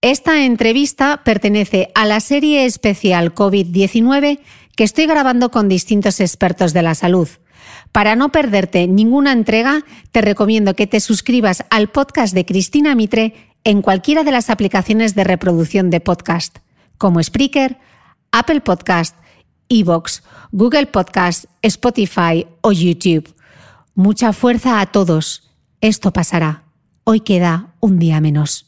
Esta entrevista pertenece a la serie especial COVID-19 que estoy grabando con distintos expertos de la salud. Para no perderte ninguna entrega, te recomiendo que te suscribas al podcast de Cristina Mitre en cualquiera de las aplicaciones de reproducción de podcast, como Spreaker, Apple Podcast, Evox, Google Podcast, Spotify o YouTube. Mucha fuerza a todos. Esto pasará. Hoy queda un día menos.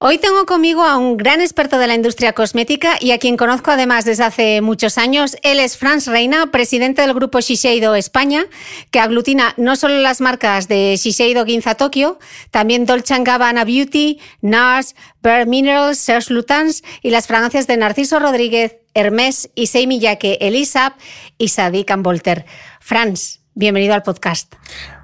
Hoy tengo conmigo a un gran experto de la industria cosmética y a quien conozco además desde hace muchos años. Él es Franz Reina, presidente del grupo Shiseido España, que aglutina no solo las marcas de Shiseido Ginza Tokyo, también Dolce Gabbana Beauty, NARS, Bare Minerals, Serge Lutens y las fragancias de Narciso Rodríguez, Hermès, Issei Miyake, Elisab y Sadiq Volter. Franz, bienvenido al podcast.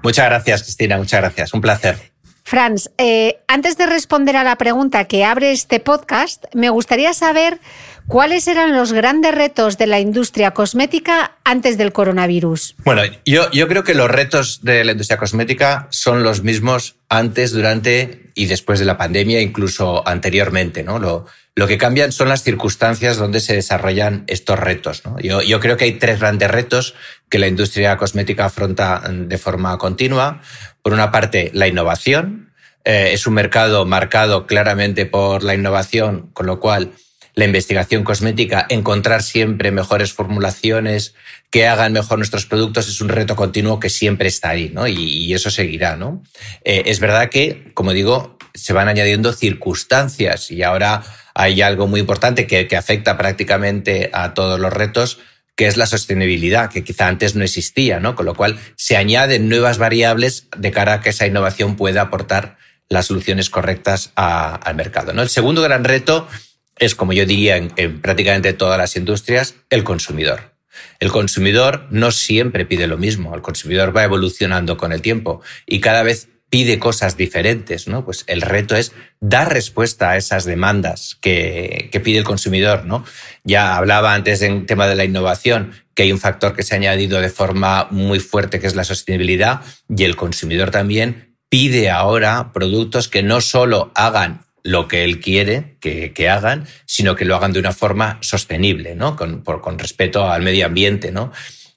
Muchas gracias, Cristina, muchas gracias. Un placer. Franz, eh, antes de responder a la pregunta que abre este podcast, me gustaría saber cuáles eran los grandes retos de la industria cosmética antes del coronavirus. Bueno, yo, yo creo que los retos de la industria cosmética son los mismos antes, durante y después de la pandemia, incluso anteriormente. ¿no? Lo, lo que cambian son las circunstancias donde se desarrollan estos retos. Yo, yo creo que hay tres grandes retos que la industria cosmética afronta de forma continua. Por una parte, la innovación. Eh, es un mercado marcado claramente por la innovación, con lo cual la investigación cosmética, encontrar siempre mejores formulaciones que hagan mejor nuestros productos es un reto continuo que siempre está ahí, ¿no? Y, eso seguirá, ¿no? Eh, es verdad que, como digo, se van añadiendo circunstancias y ahora hay algo muy importante que, que afecta prácticamente a todos los retos, que es la sostenibilidad, que quizá antes no existía, ¿no? Con lo cual se añaden nuevas variables de cara a que esa innovación pueda aportar las soluciones correctas al mercado. ¿no? El segundo gran reto es, como yo diría en, prácticamente todas las industrias, el consumidor. El consumidor no siempre pide lo mismo, el consumidor va evolucionando con el tiempo y cada vez pide cosas diferentes, ¿no? Pues el reto es dar respuesta a esas demandas que, pide el consumidor, ¿no? Ya hablaba antes en tema de la innovación que hay un factor que se ha añadido de forma muy fuerte que es la sostenibilidad y el consumidor también pide ahora productos que no solo hagan lo que él quiere que, hagan, sino que lo hagan de una forma sostenible, ¿no? Con, con respeto al medio ambiente, ¿no?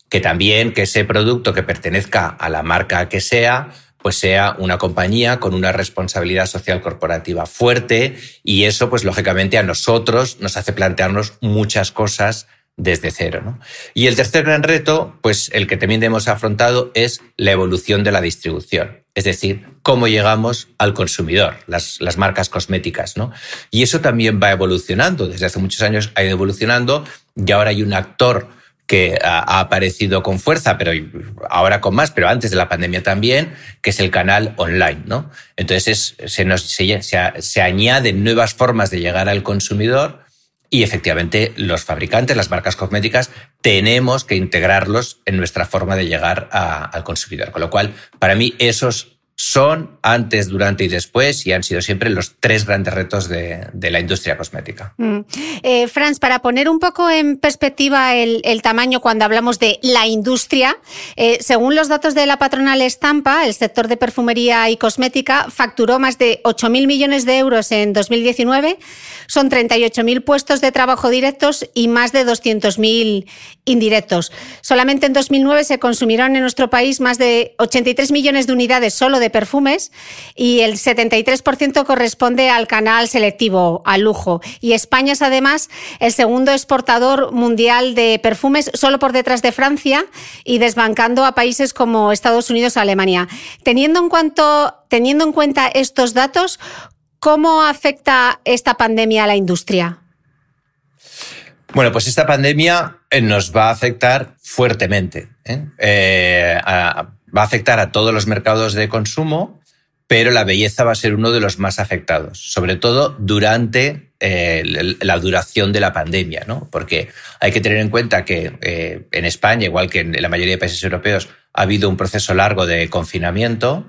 Que también que ese producto que pertenezca a la marca que sea, pues sea una compañía con una responsabilidad social corporativa fuerte y eso pues lógicamente a nosotros nos hace plantearnos muchas cosas desde cero. Y el tercer gran reto, pues el que también hemos afrontado es la evolución de la distribución, es decir, cómo llegamos al consumidor, las, las marcas cosméticas. ¿no? Y eso también va evolucionando, desde hace muchos años ha ido evolucionando y ahora hay un actor que ha aparecido con fuerza, pero ahora con más, pero antes de la pandemia también, que es el canal online, ¿no? Entonces se, nos, se, se añaden nuevas formas de llegar al consumidor y efectivamente los fabricantes, las marcas cosméticas, tenemos que integrarlos en nuestra forma de llegar al consumidor. Con lo cual, para mí, esos son antes, durante y después y han sido siempre los tres grandes retos de, la industria cosmética. Mm. Eh, Franz, para poner un poco en perspectiva el, tamaño cuando hablamos de la industria, eh, según los datos de la patronal Estampa, el sector de perfumería y cosmética facturó más de 8.000 millones de euros en 2019, son 38.000 puestos de trabajo directos y más de 200.000 indirectos. Solamente en 2009 se consumieron en nuestro país más de 83 millones de unidades solo de perfumes y el 73% corresponde al canal selectivo, al lujo. Y España es además el segundo exportador mundial de perfumes, solo por detrás de Francia y desbancando a países como Estados Unidos o Alemania. Teniendo en, cuanto, teniendo en cuenta estos datos, ¿cómo afecta esta pandemia a la industria? Bueno, pues esta pandemia eh, nos va a afectar fuertemente. ¿eh? Eh, va a afectar a todos los mercados de consumo, pero la belleza va a ser uno de los más afectados, sobre todo durante la duración de la pandemia, ¿no? Porque hay que tener en cuenta que en España, igual que en la mayoría de países europeos, ha habido un proceso largo de confinamiento.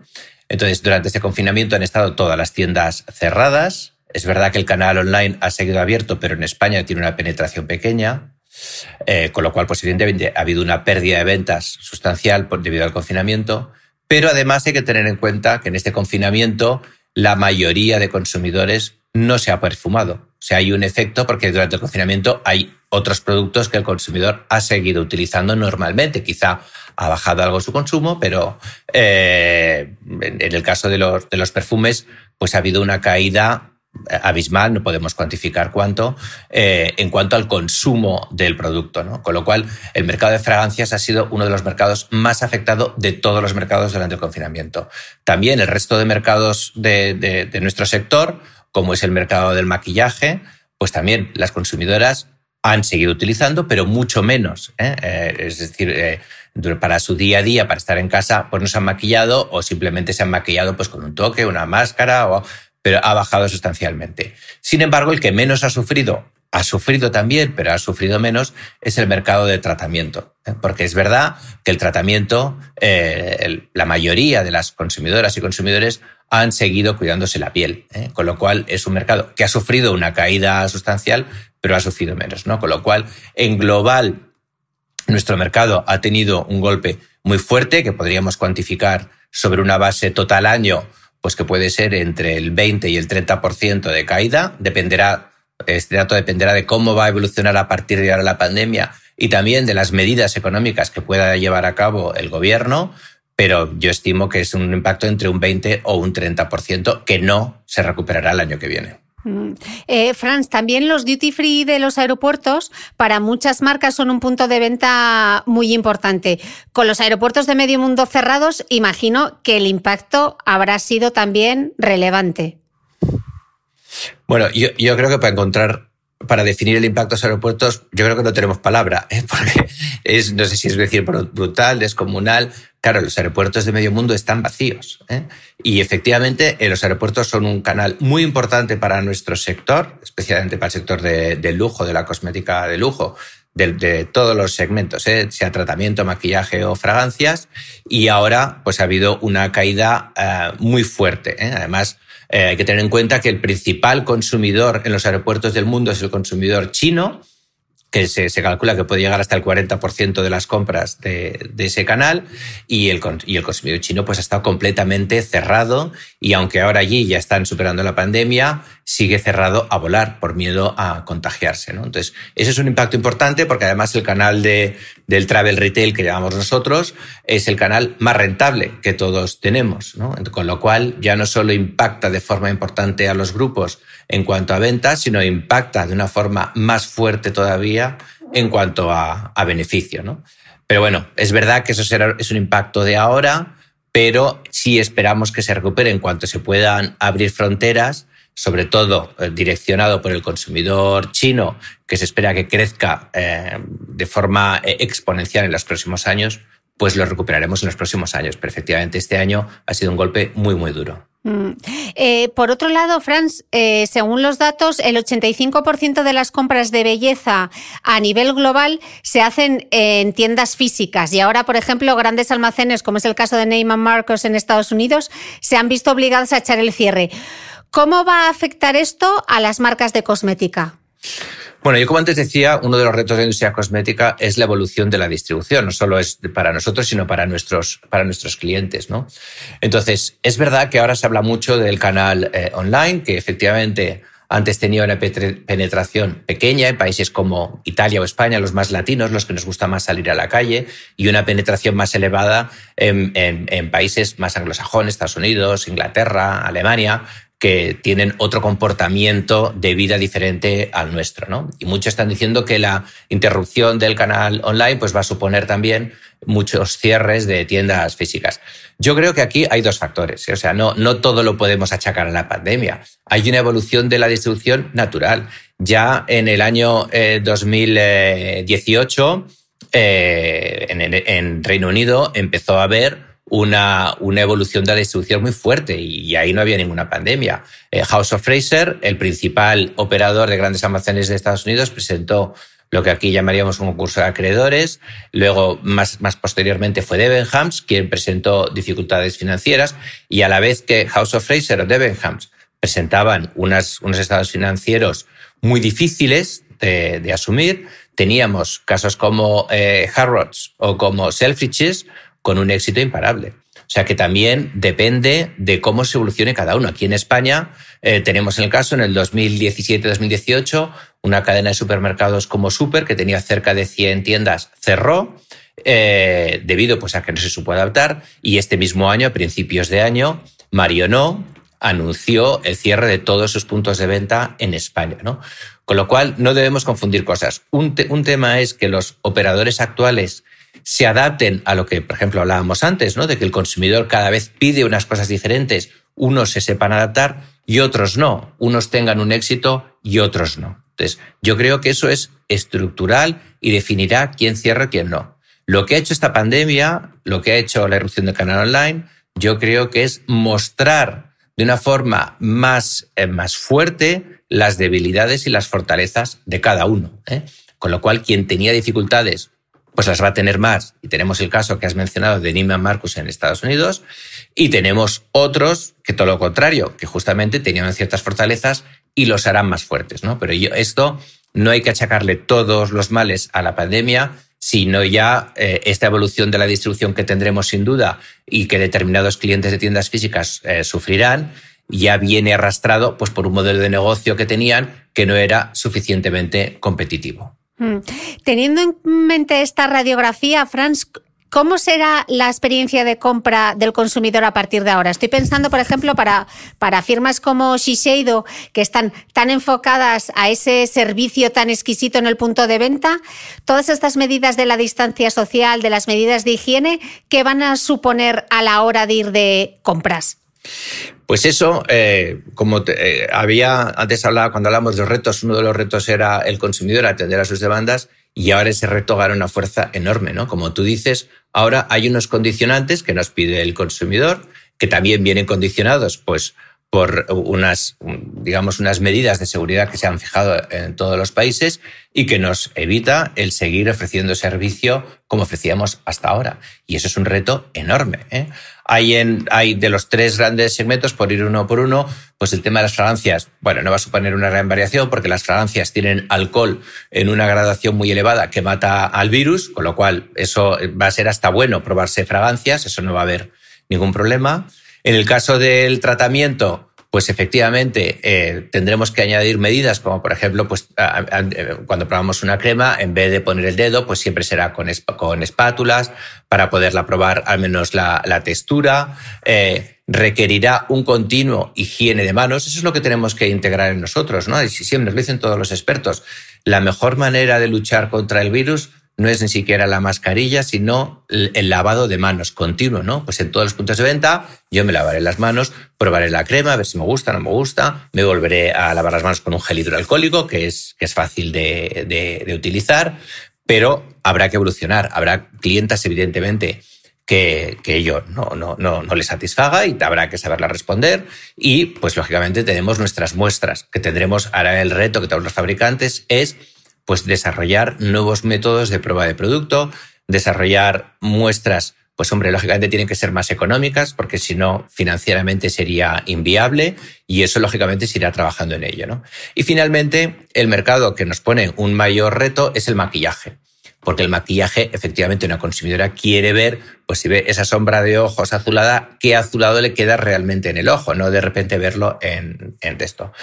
Entonces, durante este confinamiento han estado todas las tiendas cerradas, es verdad que el canal online ha seguido abierto, pero en España tiene una penetración pequeña, eh, con lo cual, pues evidentemente, ha habido una pérdida de ventas sustancial debido al confinamiento. Pero además hay que tener en cuenta que en este confinamiento la mayoría de consumidores no se ha perfumado. O sea, hay un efecto porque durante el confinamiento hay otros productos que el consumidor ha seguido utilizando normalmente. Quizá ha bajado algo su consumo, pero eh, en el caso de los, de los perfumes, pues ha habido una caída abismal, no podemos cuantificar cuánto, eh, en cuanto al consumo del producto. ¿no? Con lo cual, el mercado de fragancias ha sido uno de los mercados más afectados de todos los mercados durante el confinamiento. También el resto de mercados de, nuestro sector, como es el mercado del maquillaje, pues también las consumidoras han seguido utilizando, pero mucho menos. ¿eh? Eh, es decir, para su día a día, para estar en casa, pues no se han maquillado o simplemente se han maquillado pues con un toque, una máscara o pero ha bajado sustancialmente. Sin embargo, el que menos ha sufrido, ha sufrido también, pero ha sufrido menos, es el mercado de tratamiento. ¿eh? Porque es verdad que el tratamiento, eh, la mayoría de las consumidoras y consumidores han seguido cuidándose la piel, ¿eh? con lo cual es un mercado que ha sufrido una caída sustancial, pero ha sufrido menos, ¿no? Con lo cual, en global, nuestro mercado ha tenido un golpe muy fuerte que podríamos cuantificar sobre una base total año pues que puede ser entre el 20 y el 30% de caída. Dependerá, este dato dependerá de cómo va a evolucionar a partir de ahora la pandemia y también de las medidas económicas que pueda llevar a cabo el gobierno, pero yo estimo que es un impacto entre un 20 o un 30% que no se recuperará el año que viene. Mm. Eh, Franz, también los duty free de los aeropuertos para muchas marcas son un punto de venta muy importante. Con los aeropuertos de medio mundo cerrados, imagino que el impacto habrá sido también relevante. Bueno, yo, creo que para encontrar para definir el impacto de los aeropuertos, yo creo que no tenemos palabra, ¿eh? porque es, no sé si es decir brutal, descomunal. Claro, los aeropuertos de medio mundo están vacíos. ¿eh? Y efectivamente, eh, los aeropuertos son un canal muy importante para nuestro sector, especialmente para el sector de, lujo, de la cosmética de lujo, de, todos los segmentos, sea tratamiento, maquillaje o fragancias. Y ahora, pues ha habido una caída muy fuerte. Además, eh, hay que tener en cuenta que el principal consumidor en los aeropuertos del mundo es el consumidor chino, que se, calcula que puede llegar hasta el 40% de las compras de, ese canal y el, y el consumidor chino pues ha estado completamente cerrado y aunque ahora allí ya están superando la pandemia, sigue cerrado a volar por miedo a contagiarse. ¿no? Entonces, ese es un impacto importante porque además el canal de, del travel retail que llamamos nosotros es el canal más rentable que todos tenemos. ¿no? Con lo cual ya no solo impacta de forma importante a los grupos en cuanto a ventas, sino impacta de una forma más fuerte todavía en cuanto a, a beneficio. ¿no? Pero bueno, es verdad que eso será, es un impacto de ahora, pero sí esperamos que se recupere en cuanto se puedan abrir fronteras sobre todo eh, direccionado por el consumidor chino, que se espera que crezca eh, de forma eh, exponencial en los próximos años, pues lo recuperaremos en los próximos años. Pero efectivamente este año ha sido un golpe muy, muy duro. Mm. por otro lado, Franz, según los datos, el 85% de las compras de belleza a nivel global se hacen en tiendas físicas y ahora, por ejemplo, grandes almacenes, como es el caso de Neiman Marcos en Estados Unidos, se han visto obligados a echar el cierre. ¿Cómo va a afectar esto a las marcas de cosmética? Bueno, yo como antes decía, uno de los retos de la industria cosmética es la evolución de la distribución, no solo es para nosotros, sino para nuestros, para nuestros clientes. ¿no? Entonces, es verdad que ahora se habla mucho del canal eh, online, que efectivamente antes tenía una penetración pequeña en países como Italia o España, los más latinos, los que nos gusta más salir a la calle, y una penetración más elevada en, en países más anglosajones, Estados Unidos, Inglaterra, Alemania, que tienen otro comportamiento de vida diferente al nuestro. ¿no? Y muchos están diciendo que la interrupción del canal online pues, va a suponer también muchos cierres de tiendas físicas. Yo creo que aquí hay dos factores. ¿eh? O sea, no, no todo lo podemos achacar a la pandemia. Hay una evolución de la distribución natural. Ya en el año 2018, eh, en, en Reino Unido, empezó a haber una, una evolución de la distribución muy fuerte y, ahí no había ninguna pandemia. Eh, House of Fraser, el principal operador de grandes almacenes de Estados Unidos, presentó lo que aquí llamaríamos un concurso de acreedores. Luego, más, más posteriormente, fue Debenhams quien presentó dificultades financieras y a la vez que House of Fraser o Debenhams presentaban unas, unos estados financieros muy difíciles de, asumir, teníamos casos como eh, Harrods o como Selfridges con un éxito imparable. O sea que también depende de cómo se evolucione cada uno. Aquí en España eh, tenemos el caso en el 2017-2018, una cadena de supermercados como Super, que tenía cerca de 100 tiendas, cerró eh, debido pues, a que no se supo adaptar. Y este mismo año, a principios de año, Marionó anunció el cierre de todos sus puntos de venta en España. ¿no? Con lo cual, no debemos confundir cosas. Un, un tema es que los operadores actuales se adapten a lo que, por ejemplo, hablábamos antes, ¿no? De que el consumidor cada vez pide unas cosas diferentes, unos se sepan adaptar y otros no, unos tengan un éxito y otros no. Entonces, yo creo que eso es estructural y definirá quién cierra y quién no. Lo que ha hecho esta pandemia, lo que ha hecho la erupción del canal online, yo creo que es mostrar de una forma más, eh, más fuerte las debilidades y las fortalezas de cada uno. ¿eh? Con lo cual, quien tenía dificultades pues las va a tener más. Y tenemos el caso que has mencionado de Neiman Marcus en Estados Unidos y tenemos otros que todo lo contrario, que justamente tenían ciertas fortalezas y los harán más fuertes, ¿no? Pero esto no hay que achacarle todos los males a la pandemia, sino ya eh, esta evolución de la distribución que tendremos sin duda y que determinados clientes de tiendas físicas eh, sufrirán, ya viene arrastrado pues, por un modelo de negocio que tenían que no era suficientemente competitivo. Mm. Teniendo en mente esta radiografía, Franz, ¿Cómo será la experiencia de compra del consumidor a partir de ahora? Estoy pensando, por ejemplo, para, para firmas como Shiseido, que están tan enfocadas a ese servicio tan exquisito en el punto de venta, todas estas medidas de la distancia social, de las medidas de higiene, ¿qué van a suponer a la hora de ir de compras? Pues eso, eh, como eh, había antes hablaba cuando hablamos de los retos, uno de los retos era el consumidor atender a sus demandas y ahora ese reto gana una fuerza enorme, ¿no? Como tú dices, ahora hay unos condicionantes que nos pide el consumidor que también vienen condicionados, pues por unas, digamos, unas medidas de seguridad que se han fijado en todos los países y que nos evita el seguir ofreciendo servicio como ofrecíamos hasta ahora. Y eso es un reto enorme. ¿eh? Hay, en, hay de los tres grandes segmentos, por ir uno por uno, pues el tema de las fragancias, bueno, no va a suponer una gran variación porque las fragancias tienen alcohol en una gradación muy elevada que mata al virus, con lo cual eso va a ser hasta bueno probarse fragancias, eso no va a haber ningún problema. En el caso del tratamiento, pues efectivamente eh, tendremos que añadir medidas como por ejemplo, pues cuando probamos una crema, en vez de poner el dedo, pues siempre será con, con espátulas para poderla probar al menos la, textura. Eh, requerirá un continuo higiene de manos. Eso es lo que tenemos que integrar en nosotros, ¿no? Y siempre nos lo dicen todos los expertos. La mejor manera de luchar contra el virus no es ni siquiera la mascarilla, sino el lavado de manos continuo, ¿no? Pues en todos los puntos de venta yo me lavaré las manos, probaré la crema, a ver si me gusta, no me gusta, me volveré a lavar las manos con un gel hidroalcohólico, que es, que es fácil de, de utilizar, pero habrá que evolucionar. Habrá clientas, evidentemente, que, que ello no, no, no, no les satisfaga y habrá que saberla responder. Y, pues, lógicamente, tenemos nuestras muestras que tendremos. Ahora el reto que todos los fabricantes es pues desarrollar nuevos métodos de prueba de producto, desarrollar muestras, pues hombre, lógicamente tienen que ser más económicas porque si no, financieramente sería inviable y eso lógicamente se irá trabajando en ello. ¿no? Y finalmente, el mercado que nos pone un mayor reto es el maquillaje porque el maquillaje, efectivamente, una consumidora quiere ver, pues si ve esa sombra de ojos azulada, qué azulado le queda realmente en el ojo, no de repente verlo en, en esto.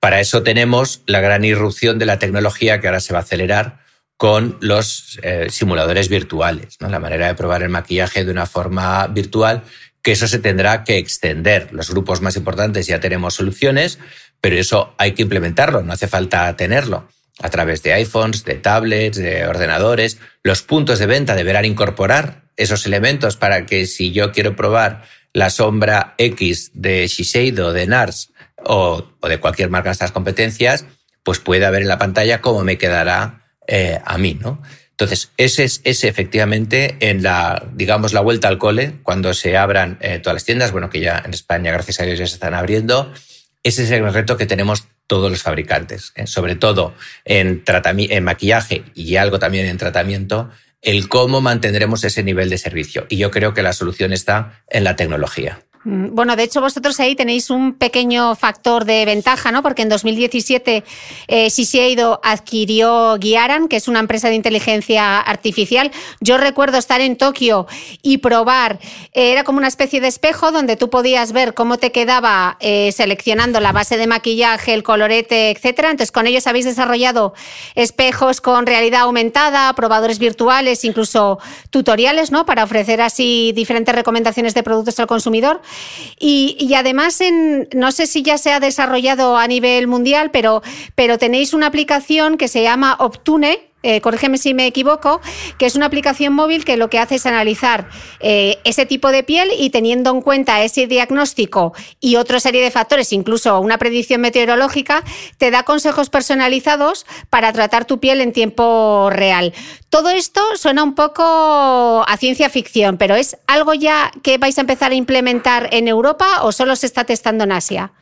Para eso tenemos la gran irrupción de la tecnología que ahora se va a acelerar con los eh, simuladores virtuales, ¿no? la manera de probar el maquillaje de una forma virtual, que eso se tendrá que extender. Los grupos más importantes ya tenemos soluciones, pero eso hay que implementarlo, no hace falta tenerlo a través de iPhones, de tablets, de ordenadores. Los puntos de venta deberán incorporar esos elementos para que si yo quiero probar la sombra X de Shiseido, de NARS o, de cualquier marca de estas competencias, pues pueda ver en la pantalla cómo me quedará eh, a mí, ¿no? Entonces, ese es ese efectivamente en la, digamos, la vuelta al cole, cuando se abran eh, todas las tiendas, bueno, que ya en España, gracias a Dios, ya se están abriendo. Ese es el reto que tenemos todos los fabricantes, ¿eh? sobre todo en, en maquillaje y algo también en tratamiento, el cómo mantendremos ese nivel de servicio. Y yo creo que la solución está en la tecnología. Mm, bueno, de hecho vosotros ahí tenéis un pequeño factor de ventaja, ¿no? Porque en 2017 eh, Shiseido adquirió Guiaran, que es una empresa de inteligencia artificial. Yo recuerdo estar en Tokio y probar, eh, era como una especie de espejo donde tú podías ver cómo te quedaba eh, seleccionando la base de maquillaje, el colorete, etcétera. Entonces con ellos habéis desarrollado espejos con realidad aumentada, probadores virtuales, incluso tutoriales, ¿no? Para ofrecer así diferentes recomendaciones de productos al consumidor. Y, además, en, no sé si ya se ha desarrollado a nivel mundial, pero, pero tenéis una aplicación que se llama Optune, eh, corrígeme si me equivoco, que es una aplicación móvil que lo que hace es analizar eh, ese tipo de piel y teniendo en cuenta ese diagnóstico y otra serie de factores, incluso una predicción meteorológica, te da consejos personalizados para tratar tu piel en tiempo real. Todo esto suena un poco a ciencia ficción, pero ¿es algo ya que vais a empezar a implementar en Europa o solo se está testando en Asia?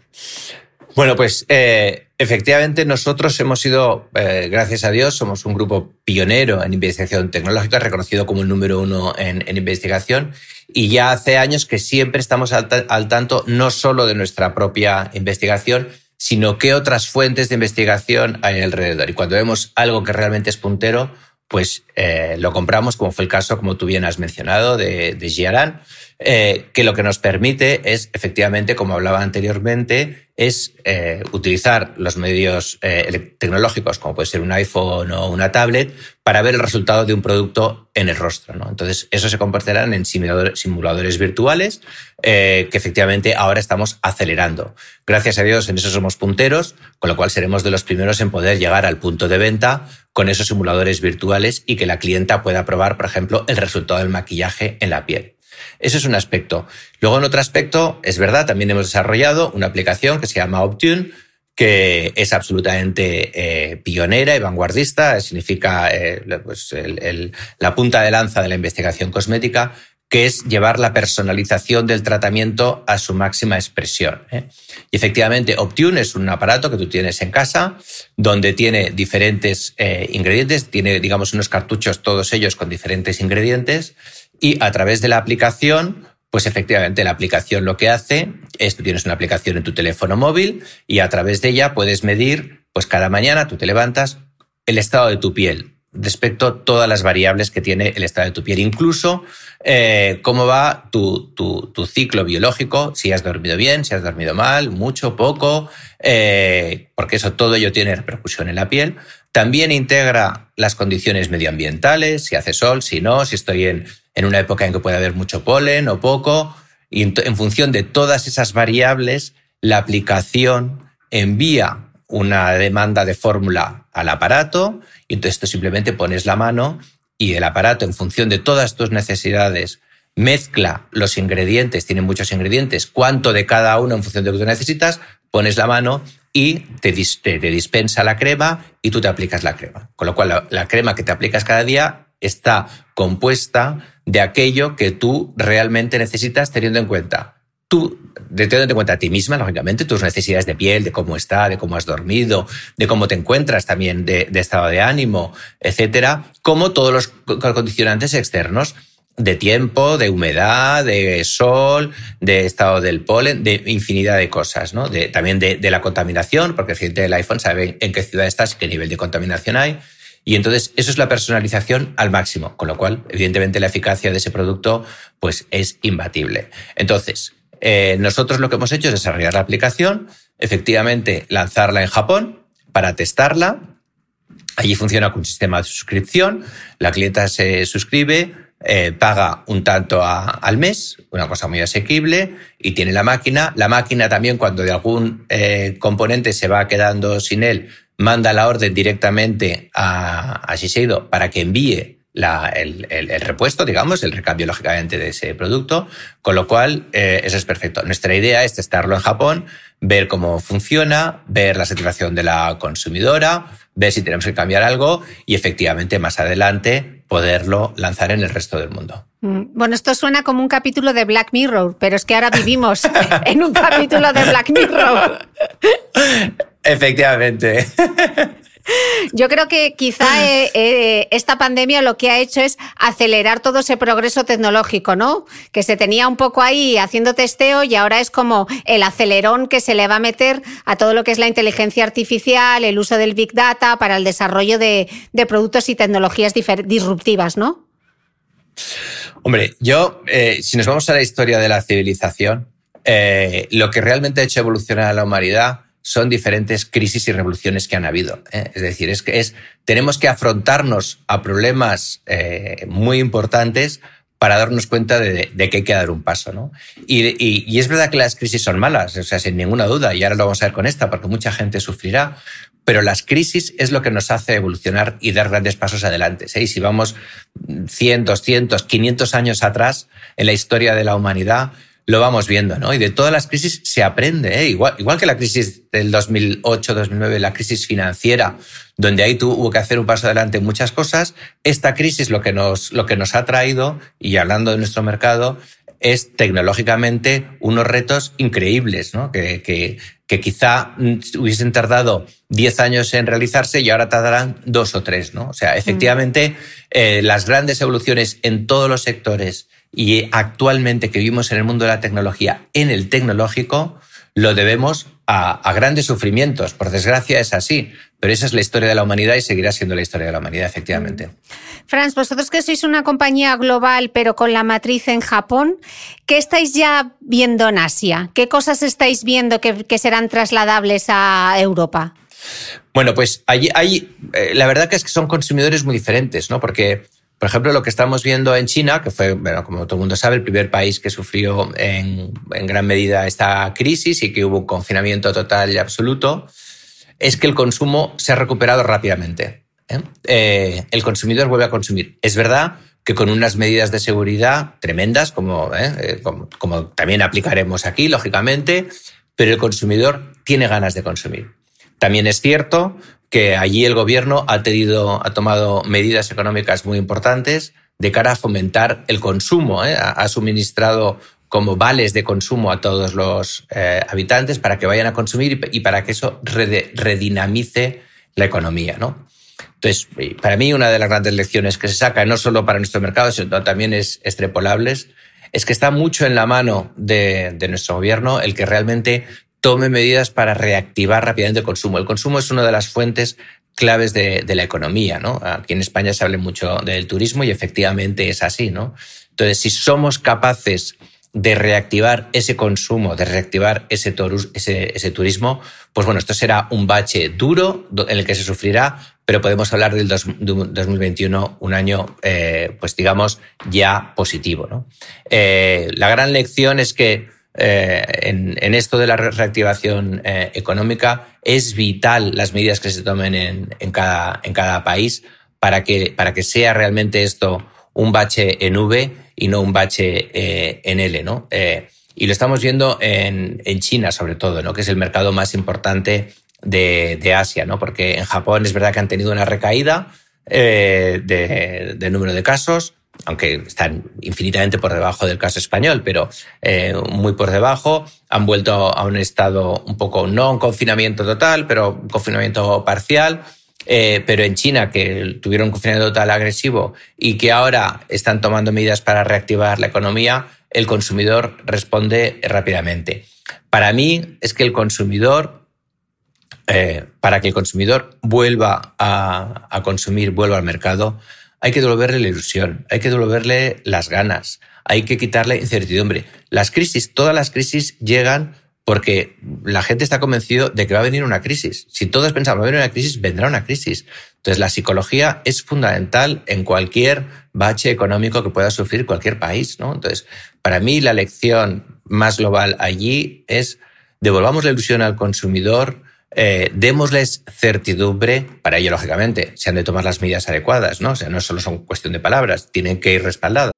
Bueno, pues eh, efectivamente nosotros hemos sido, eh, gracias a Dios, somos un grupo pionero en investigación tecnológica, reconocido como el número uno en, investigación, y ya hace años que siempre estamos al, tanto no solo de nuestra propia investigación, sino qué otras fuentes de investigación hay alrededor. Y cuando vemos algo que realmente es puntero, pues eh, lo compramos, como fue el caso, como tú bien has mencionado, de, de Giaran, que lo que nos permite es, efectivamente, como hablaba anteriormente, es eh, utilizar los medios eh, tecnológicos, como puede ser un iPhone o una tablet, para ver el resultado de un producto en el rostro. ¿no? Entonces, eso se convertirán en simuladores, virtuales eh, que efectivamente ahora estamos acelerando. Gracias a Dios, en eso somos punteros, con lo cual seremos de los primeros en poder llegar al punto de venta con esos simuladores virtuales y que la clienta pueda probar, por ejemplo, el resultado del maquillaje en la piel. Ese es un aspecto. Luego, en otro aspecto, es verdad, también hemos desarrollado una aplicación que se llama Optune, que es absolutamente eh, pionera y vanguardista, significa eh, pues, la punta de lanza de la investigación cosmética, que es llevar la personalización del tratamiento a su máxima expresión. ¿eh? Y efectivamente, Optune es un aparato que tú tienes en casa, donde tiene diferentes ingredientes, tiene, digamos, unos cartuchos, todos ellos con diferentes ingredientes, y a través de la aplicación, pues efectivamente la aplicación lo que hace es, tú tienes una aplicación en tu teléfono móvil y a través de ella puedes medir, pues cada mañana tú te levantas el estado de tu piel. respecto a todas las variables que tiene el estado de tu piel, incluso eh, cómo va tu, tu, ciclo biológico, si has dormido bien, si has dormido mal, mucho, poco, eh, porque eso todo ello tiene repercusión en la piel. También integra las condiciones medioambientales, si hace sol, si no, si estoy en, en una época en que puede haber mucho polen o poco. Y en función de todas esas variables, la aplicación envía una demanda de fórmula al aparato y entonces tú simplemente pones la mano y el aparato en función de todas tus necesidades mezcla los ingredientes, tiene muchos ingredientes, cuánto de cada uno en función de lo que tú necesitas, pones la mano y te, dispensa la crema y tú te aplicas la crema. Con lo cual la, crema que te aplicas cada día está compuesta de aquello que tú realmente necesitas teniendo en cuenta tú, teniendo en cuenta a ti misma, lógicamente, tus necesidades de piel, de cómo está, de cómo has dormido, de cómo te encuentras también, de, estado de ánimo, etcétera, como todos los condicionantes externos de tiempo, de humedad, de sol, de estado del polen, de infinidad de cosas, ¿no? También de, la contaminación, porque el cliente del iPhone sabe en qué ciudad estás y qué nivel de contaminación hay. Y entonces eso es la personalización al máximo, con lo cual, evidentemente, la eficacia de ese producto pues, es imbatible. Entonces, eh, nosotros lo que hemos hecho es desarrollar la aplicación, efectivamente lanzarla en Japón para testarla. Allí funciona con un sistema de suscripción. La clienta se suscribe, eh, paga un tanto al mes, una cosa muy asequible, y tiene la máquina. La máquina también, cuando de algún eh, componente se va quedando sin él, manda la orden directamente a, a Shiseido para que envíe el, repuesto, digamos, el recambio lógicamente de ese producto, con lo cual eh, eso es perfecto. Nuestra idea es testarlo en Japón, ver cómo funciona, ver la satisfacción de la consumidora, ver si tenemos que cambiar algo y efectivamente más adelante poderlo lanzar en el resto del mundo. Mm, bueno, esto suena como un capítulo de Black Mirror, pero es que ahora vivimos en un capítulo de Black Mirror. Efectivamente. Yo creo que quizá eh, eh, esta pandemia lo que ha hecho es acelerar todo ese progreso tecnológico, ¿no? Que se tenía un poco ahí haciendo testeo y ahora es como el acelerón que se le va a meter a todo lo que es la inteligencia artificial, el uso del Big Data para el desarrollo de, productos y tecnologías disruptivas, ¿no? Hombre, yo, eh, si nos vamos a la historia de la civilización, lo que realmente ha hecho evolucionar a la humanidad son diferentes crisis y revoluciones que han habido. ¿eh? Es decir, es que es, tenemos que afrontarnos a problemas eh, muy importantes para darnos cuenta de, que hay que dar un paso. ¿no? Y, es verdad que las crisis son malas, o sea, sin ninguna duda, y ahora lo vamos a ver con esta, porque mucha gente sufrirá, pero las crisis es lo que nos hace evolucionar y dar grandes pasos adelante. ¿eh? Y si vamos 100, 200, 500 años atrás en la historia de la humanidad, lo vamos viendo, ¿no? Y de todas las crisis se aprende, ¿eh? igual, igual que la crisis del 2008-2009, la crisis financiera, donde ahí tuvo que hacer un paso adelante en muchas cosas, esta crisis lo que nos, lo que nos ha traído, y hablando de nuestro mercado, es tecnológicamente unos retos increíbles, ¿no? Que, que, que quizá hubiesen tardado 10 años en realizarse y ahora tardarán dos o tres, ¿no? O sea, efectivamente, eh, las grandes evoluciones en todos los sectores y actualmente que vivimos en el mundo de la tecnología, en el tecnológico, lo debemos a, grandes sufrimientos. Por desgracia es así, pero esa es la historia de la humanidad y seguirá siendo la historia de la humanidad, efectivamente. Franz, vosotros que sois una compañía global, pero con la matriz en Japón, ¿qué estáis ya viendo en Asia? ¿Qué cosas estáis viendo que, serán trasladables a Europa? Bueno, pues allí hay, eh, la verdad que es que son consumidores muy diferentes, ¿no? Porque por ejemplo, lo que estamos viendo en China, que fue, bueno, como todo el mundo sabe, el primer país que sufrió en, gran medida esta crisis y que hubo un confinamiento total y absoluto, es que el consumo se ha recuperado rápidamente. ¿eh? Eh, el consumidor vuelve a consumir. Es verdad que con unas medidas de seguridad tremendas, como, ¿eh? también aplicaremos aquí, lógicamente, pero el consumidor tiene ganas de consumir. También es cierto que allí el gobierno ha, tenido, ha tomado medidas económicas muy importantes de cara a fomentar el consumo. ¿eh? Ha, suministrado como vales de consumo a todos los eh, habitantes para que vayan a consumir y, para que eso redinamice la economía. ¿no? Entonces, para mí una de las grandes lecciones que se saca, no solo para nuestro mercado, sino también es extrapolables, es que está mucho en la mano de, de nuestro gobierno el que realmente tome medidas para reactivar rápidamente el consumo. El consumo es una de las fuentes claves de, la economía. ¿no? Aquí en España se habla mucho del turismo y efectivamente es así. ¿no? Entonces, si somos capaces de reactivar ese consumo, de reactivar ese, turismo, pues bueno, esto será un bache duro en el que se sufrirá, pero podemos hablar del 2021 un año, eh, pues digamos, ya positivo. ¿no? Eh, la gran lección es que eh, en, esto de la reactivación económica es vital las medidas que se tomen en, cada, en cada país para que, para que sea realmente esto un bache en V y no un bache eh, en L, ¿no? Eh, y lo estamos viendo en, China, sobre todo, ¿no? Que es el mercado más importante de, Asia, ¿no? Porque en Japón es verdad que han tenido una recaída eh, de, número de casos, aunque están infinitamente por debajo del caso español, pero muy por debajo. Han vuelto a un estado un poco, no un confinamiento total, pero un confinamiento parcial. Eh, pero en China, que tuvieron un confinamiento total agresivo y que ahora están tomando medidas para reactivar la economía, el consumidor responde rápidamente. Para mí es que el consumidor, eh, para que el consumidor vuelva a consumir, vuelva al mercado, hay que devolverle la ilusión, hay que devolverle las ganas, hay que quitarle incertidumbre. Las crisis, todas las crisis llegan porque la gente está convencido de que va a venir una crisis. Si todos pensamos va a venir una crisis, vendrá una crisis. Entonces, la psicología es fundamental en cualquier bache económico que pueda sufrir cualquier país. ¿no? Entonces, para mí, la lección más global allí es devolvamos la ilusión al consumidor, eh, démosles certidumbre, para ello, lógicamente, se han de tomar las medidas adecuadas, ¿no? O sea, no solo son cuestión de palabras, tienen que ir respaldadas.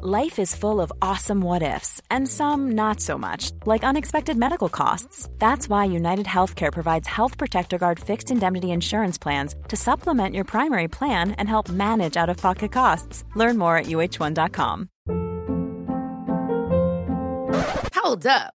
Life is full of awesome what ifs, and some not so much, like unexpected medical costs. That's why United Healthcare provides Health Protector Guard fixed indemnity insurance plans to supplement your primary plan and help manage out of pocket costs. Learn more at uh1.com. Hold up.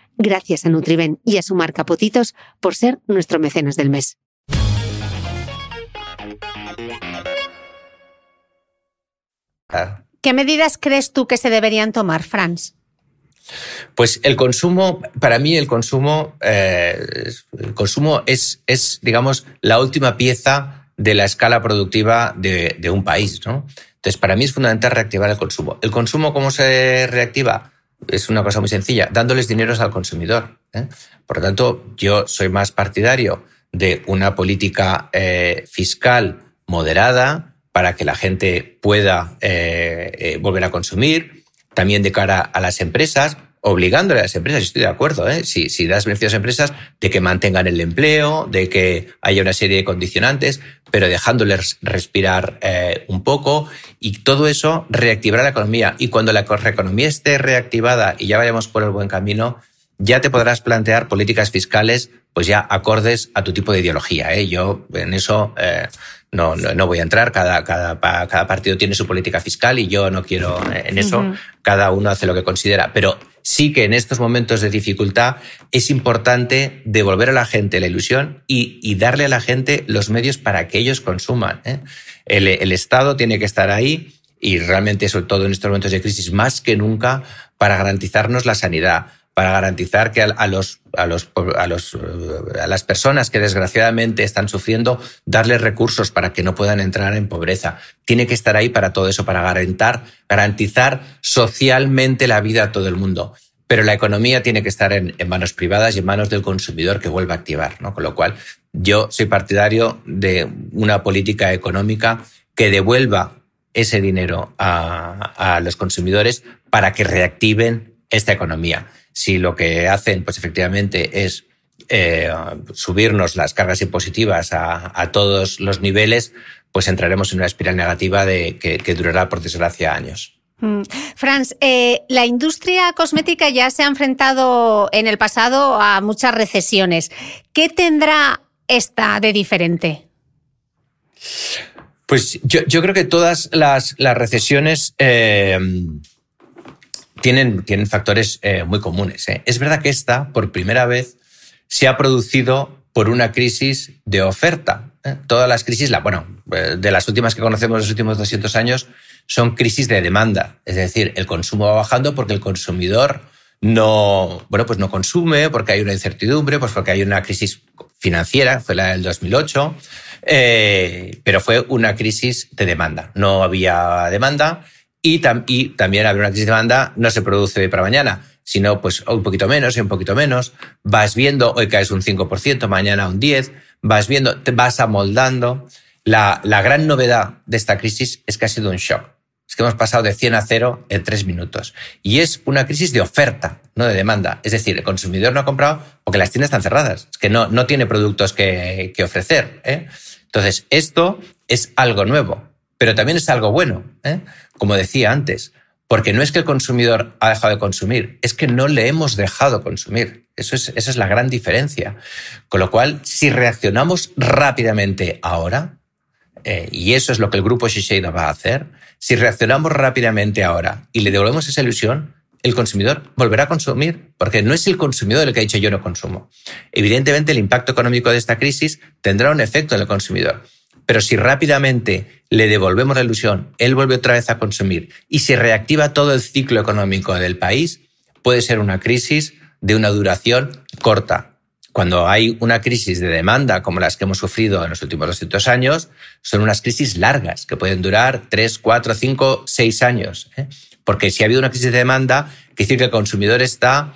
Gracias a Nutriben y a su marca Potitos por ser nuestro mecenas del mes. ¿Qué medidas crees tú que se deberían tomar, Franz? Pues el consumo, para mí el consumo, eh, el consumo es, es, digamos, la última pieza de la escala productiva de, de un país, ¿no? Entonces, para mí es fundamental reactivar el consumo. ¿El consumo cómo se reactiva? Es una cosa muy sencilla, dándoles dinero al consumidor. ¿eh? Por lo tanto, yo soy más partidario de una política eh, fiscal moderada para que la gente pueda eh, volver a consumir, también de cara a las empresas, obligándole a las empresas, estoy de acuerdo, ¿eh? si, si das beneficios a empresas, de que mantengan el empleo, de que haya una serie de condicionantes, pero dejándoles respirar eh, un poco y todo eso reactivará la economía. Y cuando la economía esté reactivada y ya vayamos por el buen camino, ya te podrás plantear políticas fiscales pues ya acordes a tu tipo de ideología. ¿eh? Yo en eso eh, no, no, voy a entrar, cada, cada, cada partido tiene su política fiscal y yo no quiero en eso, cada uno hace lo que considera. Pero sí que en estos momentos de dificultad es importante devolver a la gente la ilusión y, darle a la gente los medios para que ellos consuman. ¿eh? El, el Estado tiene que estar ahí y realmente, sobre todo en estos momentos de crisis, más que nunca, para garantizarnos la sanidad, para garantizar que a, los, a, las personas que desgraciadamente están sufriendo, darles recursos para que no puedan entrar en pobreza. Tiene que estar ahí para todo eso, para garantizar, garantizar socialmente la vida a todo el mundo. Pero la economía tiene que estar en, manos privadas y en manos del consumidor que vuelva a activar. ¿no? Con lo cual, yo soy partidario de una política económica que devuelva ese dinero a los consumidores para que reactiven esta economía si lo que hacen, pues efectivamente, es eh, subirnos las cargas impositivas a, todos los niveles, pues entraremos en una espiral negativa de, que, durará, por desgracia, años. Mm. Franz, eh, la industria cosmética ya se ha enfrentado en el pasado a muchas recesiones. ¿Qué tendrá esta de diferente? Pues yo, creo que todas las, recesiones eh, tienen, factores eh, muy comunes. ¿eh? Es verdad que esta, por primera vez, se ha producido por una crisis de oferta. ¿eh? Todas las crisis, la, bueno, de las últimas que conocemos en los últimos 200 años, son crisis de demanda. Es decir, el consumo va bajando porque el consumidor no, bueno, pues no consume, porque hay una incertidumbre, pues porque hay una crisis financiera, fue la del 2008, pero fue una crisis de demanda. No había demanda y, también haber una crisis de demanda no se produce para mañana, sino pues un poquito menos y un poquito menos. Vas viendo, hoy caes un 5%, mañana un 10%, vas viendo, te vas amoldando. La, la gran novedad de esta crisis es que ha sido un shock. Es que hemos pasado de 100 a 0 en 3 minutos. Y es una crisis de oferta, no de demanda. Es decir, el consumidor no ha comprado porque las tiendas están cerradas. Es que no, no tiene productos que, que ofrecer. ¿eh? Entonces, esto es algo nuevo, pero también es algo bueno. ¿eh? como decía antes, porque no es que el consumidor ha dejado de consumir, es que no le hemos dejado consumir. Eso es, esa es la gran diferencia. Con lo cual, si reaccionamos rápidamente ahora, eh, y eso es lo que el grupo Shiseido va a hacer, si reaccionamos rápidamente ahora y le devolvemos esa ilusión, el consumidor volverá a consumir, porque no es el consumidor el que ha dicho yo no consumo. Evidentemente, el impacto económico de esta crisis tendrá un efecto en el consumidor. Pero si rápidamente le devolvemos la ilusión, él vuelve otra vez a consumir y se reactiva todo el ciclo económico del país, puede ser una crisis de una duración corta. Cuando hay una crisis de demanda como las que hemos sufrido en los últimos 200 años, son unas crisis largas que pueden durar 3, 4, 5, 6 años. ¿eh? Porque si ha habido una crisis de demanda, quiere decir que el consumidor está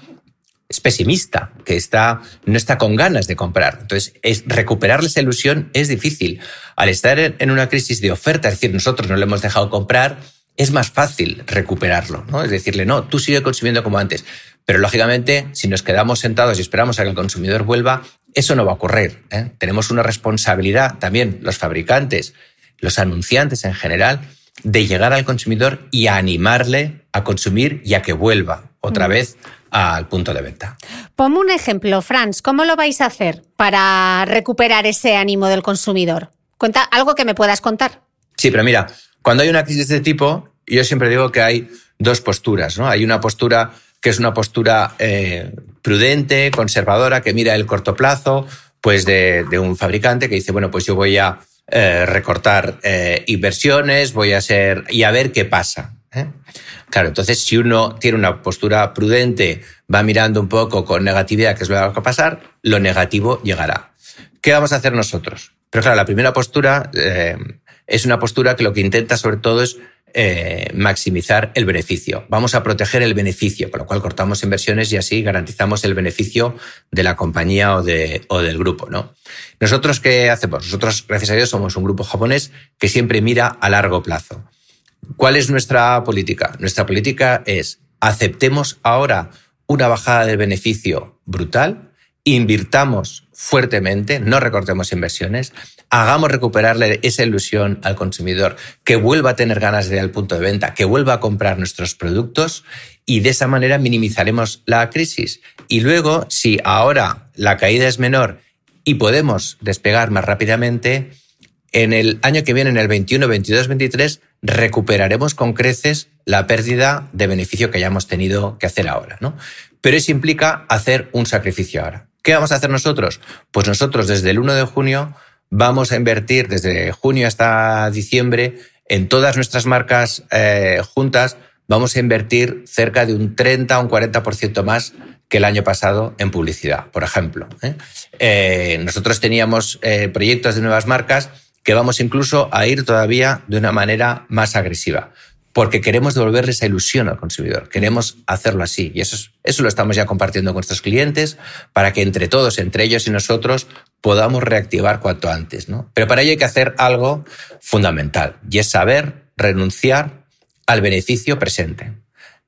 es pesimista, que está, no está con ganas de comprar. Entonces, es, recuperarle esa ilusión es difícil. Al estar en una crisis de oferta, es decir, nosotros no le hemos dejado comprar, es más fácil recuperarlo, ¿no? Es decirle, no, tú sigue consumiendo como antes. Pero lógicamente, si nos quedamos sentados y esperamos a que el consumidor vuelva, eso no va a ocurrir. ¿eh? Tenemos una responsabilidad también, los fabricantes, los anunciantes en general, de llegar al consumidor y a animarle a consumir y a que vuelva otra mm. vez al punto de venta. Ponme un ejemplo, Franz, ¿cómo lo vais a hacer para recuperar ese ánimo del consumidor? Cuenta algo que me puedas contar. Sí, pero mira, cuando hay una crisis de este tipo, yo siempre digo que hay dos posturas, ¿no? Hay una postura que es una postura eh, prudente, conservadora, que mira el corto plazo, pues de, un fabricante que dice, bueno, pues yo voy a eh, recortar eh, inversiones, voy a hacer y a ver qué pasa. Claro, entonces si uno tiene una postura prudente, va mirando un poco con negatividad qué es lo que va a pasar, lo negativo llegará. ¿Qué vamos a hacer nosotros? Pero claro, la primera postura eh, es una postura que lo que intenta sobre todo es eh, maximizar el beneficio. Vamos a proteger el beneficio, con lo cual cortamos inversiones y así garantizamos el beneficio de la compañía o, de, o del grupo. ¿no? Nosotros, ¿qué hacemos? Nosotros, gracias a Dios, somos un grupo japonés que siempre mira a largo plazo. ¿Cuál es nuestra política? Nuestra política es aceptemos ahora una bajada de beneficio brutal, invirtamos fuertemente, no recortemos inversiones, hagamos recuperarle esa ilusión al consumidor, que vuelva a tener ganas de ir al punto de venta, que vuelva a comprar nuestros productos y de esa manera minimizaremos la crisis. Y luego, si ahora la caída es menor y podemos despegar más rápidamente, en el año que viene, en el 21, 22, 23, recuperaremos con creces la pérdida de beneficio que hayamos tenido que hacer ahora. ¿no? Pero eso implica hacer un sacrificio ahora. ¿Qué vamos a hacer nosotros? Pues nosotros desde el 1 de junio vamos a invertir desde junio hasta diciembre en todas nuestras marcas eh, juntas, vamos a invertir cerca de un 30 o un 40% más que el año pasado en publicidad, por ejemplo. ¿eh? Eh, nosotros teníamos proyectos de nuevas marcas que vamos incluso a ir todavía de una manera más agresiva porque queremos devolverle esa ilusión al consumidor. Queremos hacerlo así. Y eso, eso lo estamos ya compartiendo con nuestros clientes para que entre todos, entre ellos y nosotros, podamos reactivar cuanto antes. ¿no? Pero para ello hay que hacer algo fundamental y es saber renunciar al beneficio presente.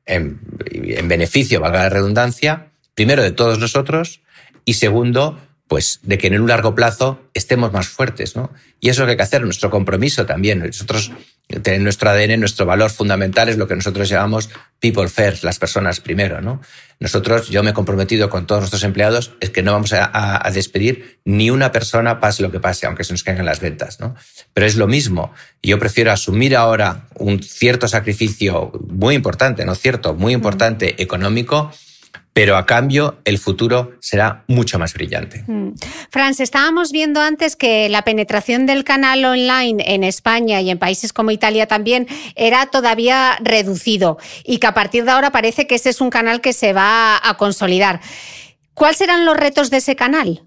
En, en beneficio, valga la redundancia, primero de todos nosotros y segundo, pues de que en un largo plazo estemos más fuertes, ¿no? Y eso es lo que hay que hacer, nuestro compromiso también. Nosotros, en nuestro ADN, nuestro valor fundamental es lo que nosotros llamamos people first, las personas primero, ¿no? Nosotros, yo me he comprometido con todos nuestros empleados, es que no vamos a, despedir ni una persona, pase lo que pase, aunque se nos caigan las ventas, ¿no? Pero es lo mismo. Yo prefiero asumir ahora un cierto sacrificio muy importante, ¿no? Cierto, muy importante económico, pero a cambio el futuro será mucho más brillante. Mm. Franz, estábamos viendo antes que la penetración del canal online en España y en países como Italia también era todavía reducido y que a partir de ahora parece que ese es un canal que se va a consolidar. ¿Cuáles serán los retos de ese canal?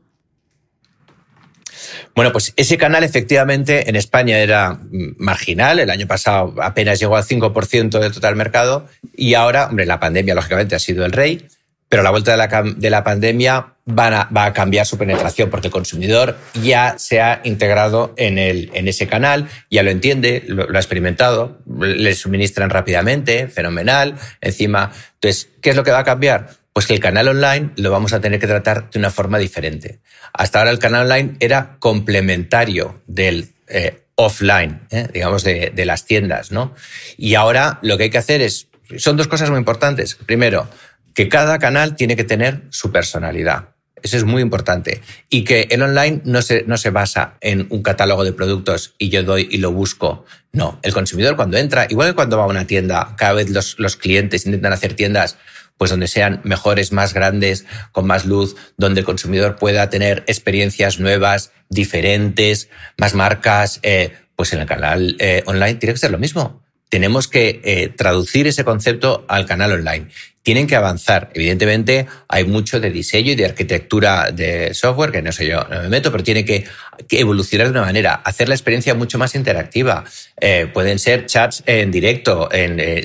Bueno, pues ese canal efectivamente en España era marginal. El año pasado apenas llegó al 5% del total mercado y ahora, hombre, la pandemia lógicamente ha sido el rey pero a la vuelta de la, de la pandemia va a cambiar su penetración porque el consumidor ya se ha integrado en, el, en ese canal, ya lo entiende, lo, ha experimentado, le suministran rápidamente, fenomenal, encima. Entonces, ¿qué es lo que va a cambiar? Pues que el canal online lo vamos a tener que tratar de una forma diferente. Hasta ahora el canal online era complementario del eh, offline, ¿eh? digamos, de, de las tiendas, ¿no? Y ahora lo que hay que hacer es, son dos cosas muy importantes. Primero, que cada canal tiene que tener su personalidad. Eso es muy importante. Y que el online no se, no se basa en un catálogo de productos y yo doy y lo busco. No, el consumidor cuando entra, igual que cuando va a una tienda, cada vez los, los clientes intentan hacer tiendas pues donde sean mejores, más grandes, con más luz, donde el consumidor pueda tener experiencias nuevas, diferentes, más marcas, eh, pues en el canal eh, online tiene que ser lo mismo. Tenemos que eh, traducir ese concepto al canal online tienen que avanzar. Evidentemente, hay mucho de diseño y de arquitectura de software, que no sé yo, no me meto, pero tiene que, evolucionar de una manera, hacer la experiencia mucho más interactiva. Eh, pueden ser chats en directo, en eh,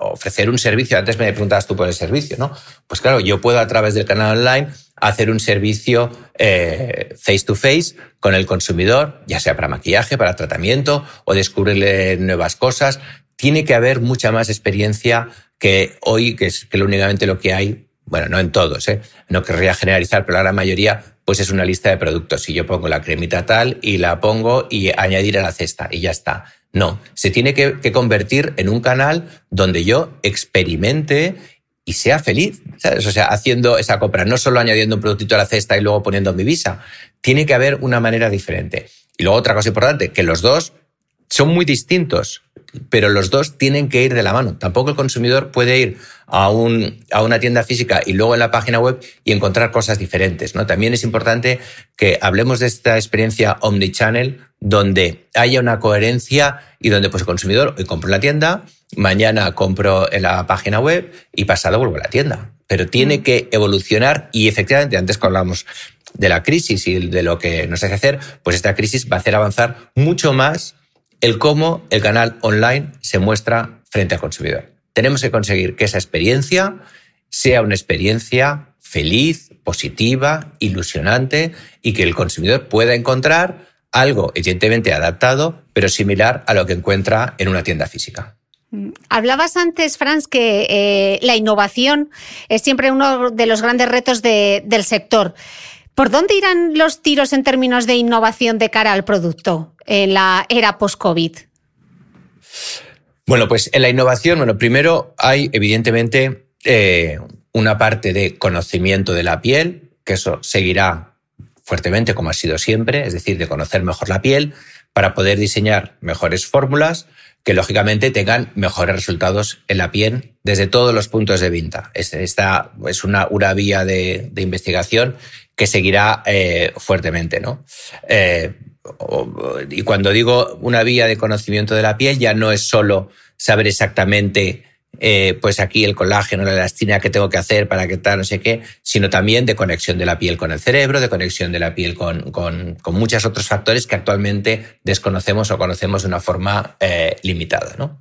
ofrecer un servicio. Antes me preguntabas tú por el servicio, ¿no? Pues claro, yo puedo a través del canal online hacer un servicio eh, face to face con el consumidor, ya sea para maquillaje, para tratamiento o descubrirle nuevas cosas. Tiene que haber mucha más experiencia que hoy, que es que únicamente lo que hay, bueno, no en todos, ¿eh? no querría generalizar, pero la gran mayoría, pues es una lista de productos. Y yo pongo la cremita tal y la pongo y añadir a la cesta y ya está. No, se tiene que, que convertir en un canal donde yo experimente y sea feliz. O sea, haciendo esa compra, no solo añadiendo un productito a la cesta y luego poniendo mi visa. Tiene que haber una manera diferente. Y luego otra cosa importante, que los dos son muy distintos pero los dos tienen que ir de la mano. Tampoco el consumidor puede ir a, un, a una tienda física y luego en la página web y encontrar cosas diferentes. ¿no? También es importante que hablemos de esta experiencia omnichannel donde haya una coherencia y donde pues, el consumidor hoy compro en la tienda, mañana compro en la página web y pasado vuelvo a la tienda. Pero tiene mm. que evolucionar y efectivamente, antes que hablamos de la crisis y de lo que nos hace hacer, pues esta crisis va a hacer avanzar mucho más el cómo el canal online se muestra frente al consumidor. Tenemos que conseguir que esa experiencia sea una experiencia feliz, positiva, ilusionante y que el consumidor pueda encontrar algo evidentemente adaptado, pero similar a lo que encuentra en una tienda física. Hablabas antes, Franz, que eh, la innovación es siempre uno de los grandes retos del sector. ¿Por dónde irán los tiros en términos de innovación de cara al producto en la era post-COVID? Bueno, pues en la innovación, bueno, primero hay evidentemente eh, una parte de conocimiento de la piel, que eso seguirá fuertemente como ha sido siempre, es decir, de conocer mejor la piel, para poder diseñar mejores fórmulas que lógicamente tengan mejores resultados en la piel desde todos los puntos de vista. Esta es una, una vía de, investigación que seguirá eh, fuertemente. ¿no? Eh, y cuando digo una vía de conocimiento de la piel, ya no es solo saber exactamente eh, pues aquí el colágeno, la elastina que tengo que hacer para que tal, no sé qué, sino también de conexión de la piel con el cerebro, de conexión de la piel con, con, con muchos otros factores que actualmente desconocemos o conocemos de una forma eh, limitada. ¿no?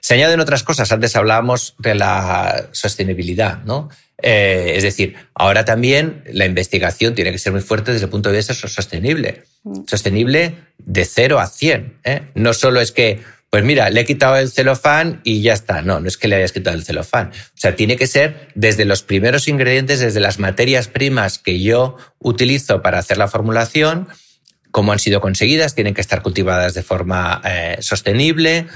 Se añaden otras cosas. Antes hablábamos de la sostenibilidad, ¿no? Eh, es decir, ahora también la investigación tiene que ser muy fuerte desde el punto de vista sostenible. Mm. Sostenible de 0 a 100. ¿eh? No solo es que pues mira, le he quitado el celofán y ya está. No, no es que le hayas quitado el celofán. O sea, tiene que ser desde los primeros ingredientes, desde las materias primas que yo utilizo para hacer la formulación, cómo han sido conseguidas, tienen que estar cultivadas de forma eh, sostenible,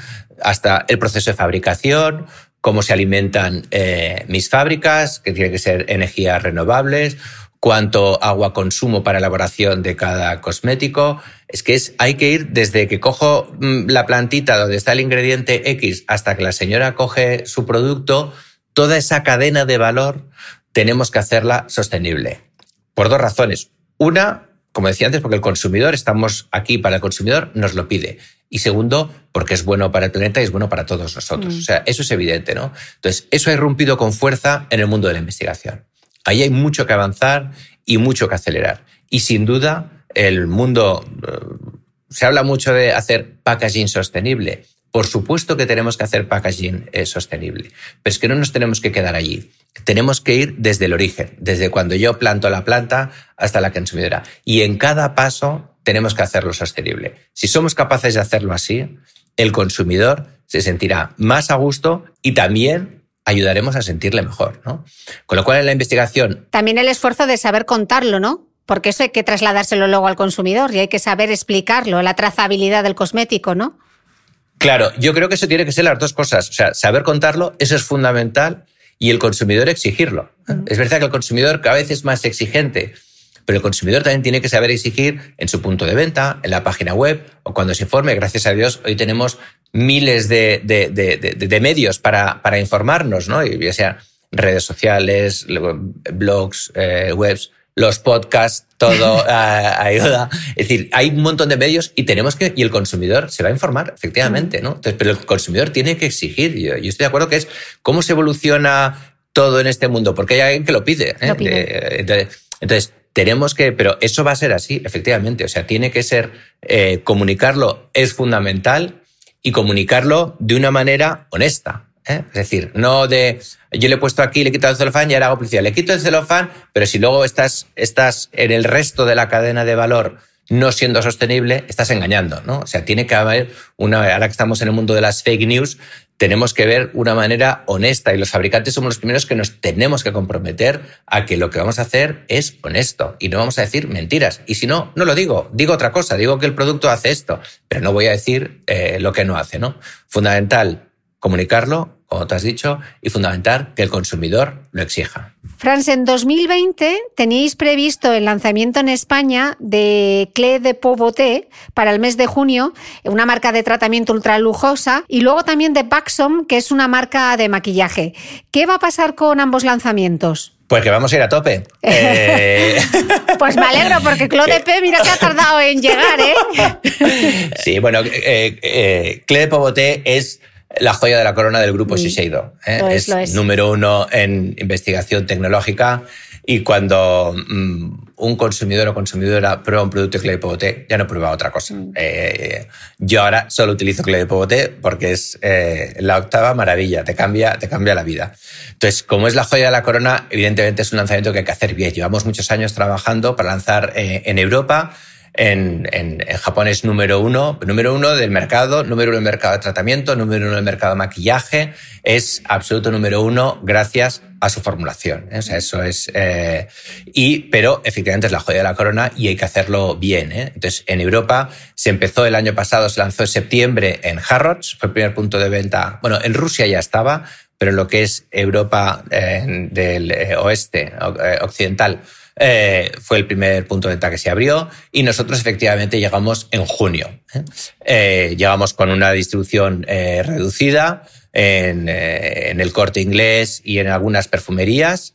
hasta el proceso de fabricación, cómo se alimentan eh, mis fábricas, que tienen que ser energías renovables, cuánto agua consumo para elaboración de cada cosmético. Es que es, hay que ir desde que cojo mm, la plantita donde está el ingrediente X hasta que la señora coge su producto, toda esa cadena de valor tenemos que hacerla sostenible. Por dos razones. Una, como decía antes, porque el consumidor, estamos aquí para el consumidor, nos lo pide. Y segundo, porque es bueno para el planeta y es bueno para todos nosotros. Mm. O sea, eso es evidente, ¿no? Entonces, eso ha irrumpido con fuerza en el mundo de la investigación. Ahí hay mucho que avanzar y mucho que acelerar. Y sin duda, el mundo, eh, se habla mucho de hacer packaging sostenible. Por supuesto que tenemos que hacer packaging eh, sostenible, pero es que no nos tenemos que quedar allí. Tenemos que ir desde el origen, desde cuando yo planto la planta hasta la consumidora. Y en cada paso tenemos que hacerlo sostenible. Si somos capaces de hacerlo así, el consumidor se sentirá más a gusto y también ayudaremos a sentirle mejor, ¿no? Con lo cual en la investigación... También el esfuerzo de saber contarlo, ¿no? Porque eso hay que trasladárselo luego al consumidor y hay que saber explicarlo, la trazabilidad del cosmético, ¿no? Claro, yo creo que eso tiene que ser las dos cosas. O sea, saber contarlo, eso es fundamental, y el consumidor exigirlo. Es verdad que el consumidor cada vez es más exigente, pero el consumidor también tiene que saber exigir en su punto de venta, en la página web o cuando se informe. Gracias a Dios, hoy tenemos miles de, de, de, de medios para, para, informarnos, ¿no? ya sea redes sociales, blogs, eh, webs, los podcasts, todo uh, ayuda. Es decir, hay un montón de medios y tenemos que, y el consumidor se va a informar, efectivamente, ¿no? Entonces, pero el consumidor tiene que exigir. Yo, yo, estoy de acuerdo que es cómo se evoluciona todo en este mundo, porque hay alguien que lo pide. ¿eh? Lo pide. Entonces, entonces, tenemos que, pero eso va a ser así, efectivamente. O sea, tiene que ser, eh, comunicarlo es fundamental y comunicarlo de una manera honesta. ¿Eh? Es decir, no de yo le he puesto aquí, le he quitado el celofán y ahora hago publicidad. Le quito el celofán, pero si luego estás, estás en el resto de la cadena de valor no siendo sostenible, estás engañando, ¿no? O sea, tiene que haber una, ahora que estamos en el mundo de las fake news, tenemos que ver una manera honesta y los fabricantes somos los primeros que nos tenemos que comprometer a que lo que vamos a hacer es honesto y no vamos a decir mentiras. Y si no, no lo digo, digo otra cosa, digo que el producto hace esto, pero no voy a decir eh, lo que no hace, ¿no? Fundamental comunicarlo, como te has dicho, y fundamental que el consumidor lo exija. Franz, en 2020 teníais previsto el lanzamiento en España de Clé de Poboté para el mes de junio, una marca de tratamiento ultra lujosa, y luego también de Baxom, que es una marca de maquillaje. ¿Qué va a pasar con ambos lanzamientos? Pues que vamos a ir a tope. Eh, pues me alegro, porque Claude P, mira que ha tardado en llegar, ¿eh? Sí, bueno, eh, eh, Clé de Poboté es la joya de la corona del grupo mm. Shiseido. ¿eh? es, número uno en investigación tecnológica y cuando mm, un consumidor o consumidora prueba un producto de Clay Poboté, ya no prueba otra cosa. Mm. Eh, yo ahora solo utilizo Clay Poboté porque es eh, la octava maravilla, te cambia, te cambia la vida. Entonces, como es la joya de la corona, evidentemente es un lanzamiento que hay que hacer bien. Llevamos muchos años trabajando para lanzar en Europa en, en, en, Japón es número uno, número uno del mercado, número uno del mercado de tratamiento, número uno del mercado de maquillaje, es absoluto número uno gracias a su formulación. ¿eh? O sea, eso es. Eh, y, pero efectivamente es la joya de la corona y hay que hacerlo bien. ¿eh? Entonces, en Europa se empezó el año pasado, se lanzó en septiembre en Harrods, fue el primer punto de venta. Bueno, en Rusia ya estaba, pero en lo que es Europa eh, del eh, oeste, occidental, eh, fue el primer punto de venta que se abrió y nosotros efectivamente llegamos en junio. llegamos con una distribución reducida en, el corte inglés y en algunas perfumerías.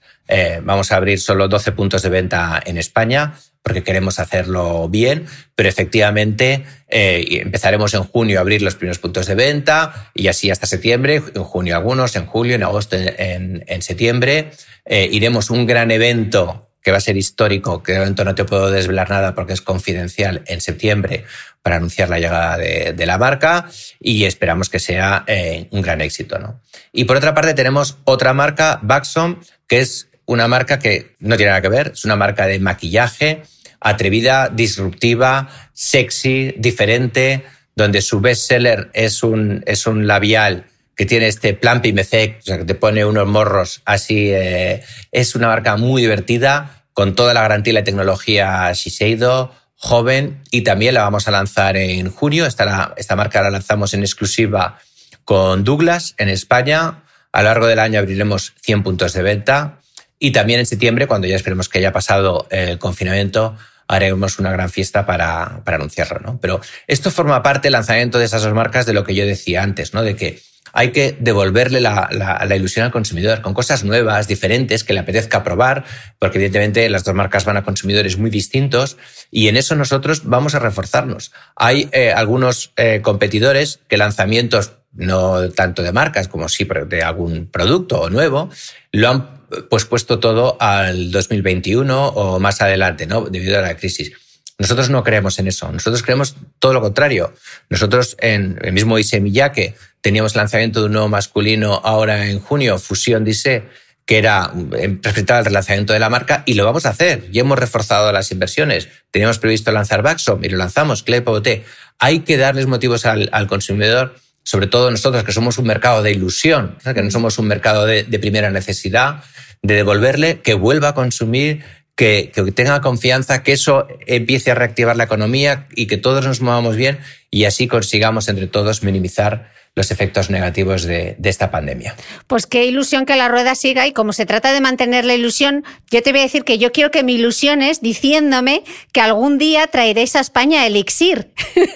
vamos a abrir solo 12 puntos de venta en España porque queremos hacerlo bien, pero efectivamente eh, empezaremos en junio a abrir los primeros puntos de venta y así hasta septiembre, en junio algunos, en julio, en agosto, en, septiembre. Eh, iremos un gran evento va a ser histórico, que de momento no te puedo desvelar nada porque es confidencial, en septiembre para anunciar la llegada de, la marca y esperamos que sea eh, un gran éxito. ¿no? Y por otra parte tenemos otra marca, Baxom, que es una marca que no tiene nada que ver, es una marca de maquillaje atrevida, disruptiva, sexy, diferente, donde su bestseller es un, es un labial que tiene este plan Pimecec, o sea, que te pone unos morros así. Eh, es una marca muy divertida, con toda la garantía y la tecnología Shiseido, joven, y también la vamos a lanzar en junio. Esta, esta marca la lanzamos en exclusiva con Douglas en España. A lo largo del año abriremos 100 puntos de venta y también en septiembre, cuando ya esperemos que haya pasado el confinamiento, haremos una gran fiesta para, para anunciarlo. Pero esto forma parte del lanzamiento de esas dos marcas de lo que yo decía antes, ¿no? de que hay que devolverle la, ilusión al consumidor con cosas nuevas, diferentes, que le apetezca probar, porque evidentemente las dos marcas van a consumidores muy distintos y en eso nosotros vamos a reforzarnos. Hay eh, algunos eh, competidores que lanzamientos, no tanto de marcas como sí de algún producto nuevo, lo han pues puesto todo al 2021 o más adelante, ¿no? Debido a la crisis. Nosotros no creemos en eso. Nosotros creemos todo lo contrario. Nosotros en el mismo Ise Miyake teníamos lanzamiento de un nuevo masculino ahora en junio, Fusión Dise, que era representaba el relanzamiento de la marca y lo vamos a hacer. Y hemos reforzado las inversiones. Teníamos previsto lanzar Baxom y lo lanzamos, Klepote. Hay que darles motivos al, al consumidor sobre todo nosotros que somos un mercado de ilusión, que no somos un mercado de, primera necesidad, de devolverle, que vuelva a consumir, que, tenga confianza, que eso empiece a reactivar la economía y que todos nos movamos bien y así consigamos entre todos minimizar los efectos negativos de, esta pandemia. Pues qué ilusión que la rueda siga y como se trata de mantener la ilusión, yo te voy a decir que yo quiero que mi ilusión es diciéndome que algún día traeréis a España Elixir.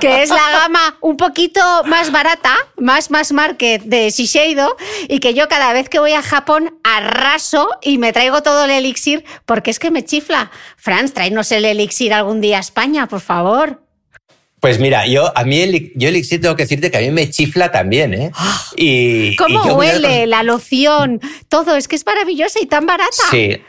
que es la gama un poquito más barata, más más market de Shiseido y que yo cada vez que voy a Japón arraso y me traigo todo el elixir porque es que me chifla. Franz, tráenos el elixir algún día a España, por favor. Pues mira, yo a mí el, yo elixir tengo que decirte que a mí me chifla también, ¿eh? Y, ¿Cómo huele la loción? Todo, es que es maravillosa y tan barata. Sí.